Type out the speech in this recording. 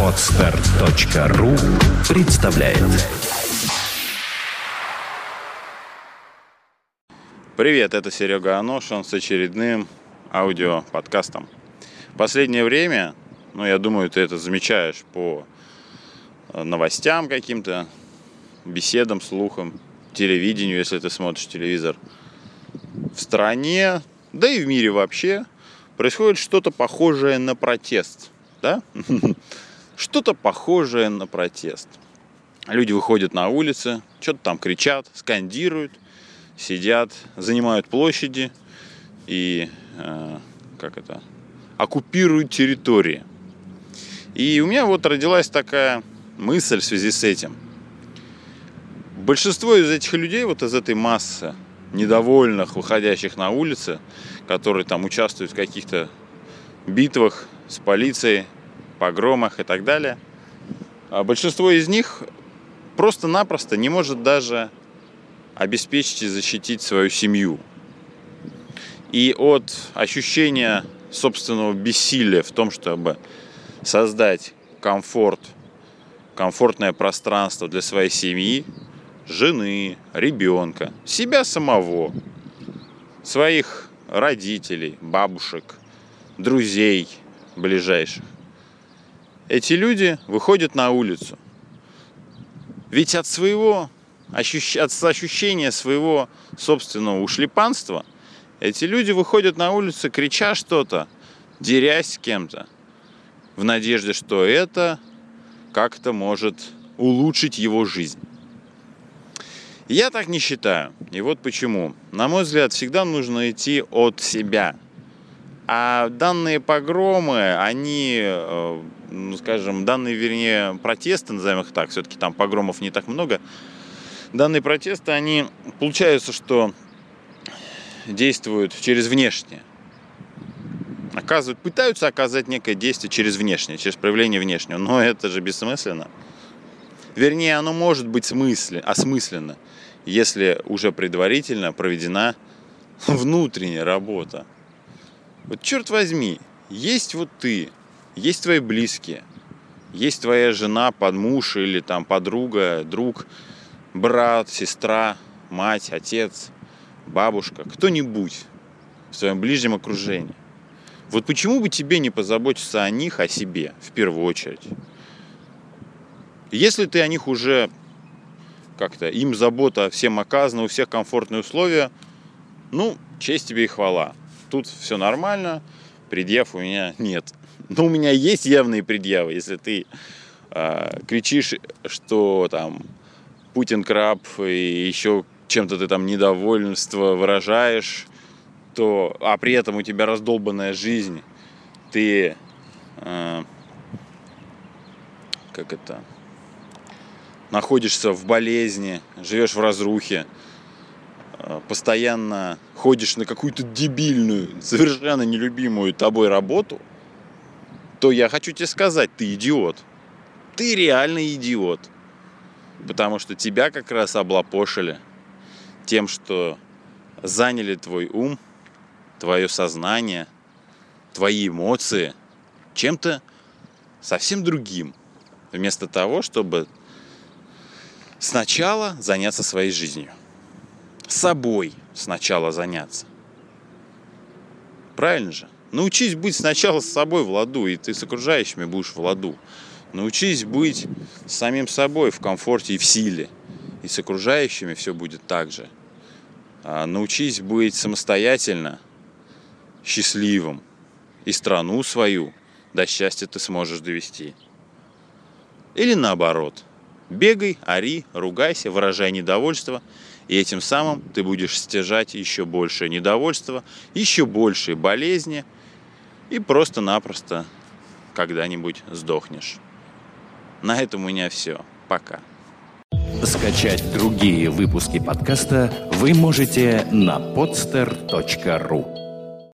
Отстар.ру представляет Привет, это Серега Аношин с очередным аудиоподкастом. Последнее время, ну, я думаю, ты это замечаешь по новостям каким-то, беседам, слухам, телевидению, если ты смотришь телевизор. В стране, да и в мире вообще, происходит что-то похожее на протест. Да? Что-то похожее на протест. Люди выходят на улицы, что-то там кричат, скандируют, сидят, занимают площади и э, как это, оккупируют территории. И у меня вот родилась такая мысль в связи с этим. Большинство из этих людей, вот из этой массы недовольных, выходящих на улицы, которые там участвуют в каких-то битвах с полицией, погромах и так далее, а большинство из них просто-напросто не может даже обеспечить и защитить свою семью. И от ощущения собственного бессилия в том, чтобы создать комфорт, комфортное пространство для своей семьи, жены, ребенка, себя самого, своих родителей, бабушек, друзей ближайших. Эти люди выходят на улицу. Ведь от своего от ощущения своего собственного ушлепанства эти люди выходят на улицу, крича что-то, дерясь с кем-то, в надежде, что это как-то может улучшить его жизнь. Я так не считаю. И вот почему. На мой взгляд, всегда нужно идти от себя. А данные погромы, они, э, ну, скажем, данные, вернее, протесты, назовем их так, все-таки там погромов не так много, данные протесты, они, получается, что действуют через внешнее. Оказывают, пытаются оказать некое действие через внешнее, через проявление внешнего. Но это же бессмысленно. Вернее, оно может быть смысле, осмысленно, если уже предварительно проведена внутренняя работа. Вот черт возьми, есть вот ты, есть твои близкие, есть твоя жена, подмуж или там подруга, друг, брат, сестра, мать, отец, бабушка, кто-нибудь в своем ближнем окружении. Вот почему бы тебе не позаботиться о них, о себе в первую очередь? Если ты о них уже как-то, им забота всем оказана, у всех комфортные условия, ну, честь тебе и хвала. Тут все нормально, предъяв у меня нет. Но у меня есть явные предъявы, если ты э, кричишь, что там Путин краб и еще чем-то ты там недовольство выражаешь, то, а при этом у тебя раздолбанная жизнь, ты э, как это находишься в болезни, живешь в разрухе, э, постоянно ходишь на какую-то дебильную, совершенно нелюбимую тобой работу, то я хочу тебе сказать, ты идиот. Ты реально идиот. Потому что тебя как раз облапошили тем, что заняли твой ум, твое сознание, твои эмоции чем-то совсем другим. Вместо того, чтобы сначала заняться своей жизнью. Собой сначала заняться. Правильно же? Научись быть сначала с собой в ладу, и ты с окружающими будешь в ладу. Научись быть самим собой в комфорте и в силе. И с окружающими все будет так же. А научись быть самостоятельно, счастливым. И страну свою до счастья ты сможешь довести. Или наоборот – Бегай, ори, ругайся, выражай недовольство, и этим самым ты будешь стяжать еще большее недовольство, еще большие болезни, и просто-напросто когда-нибудь сдохнешь. На этом у меня все. Пока. Скачать другие выпуски подкаста вы можете на podster.ru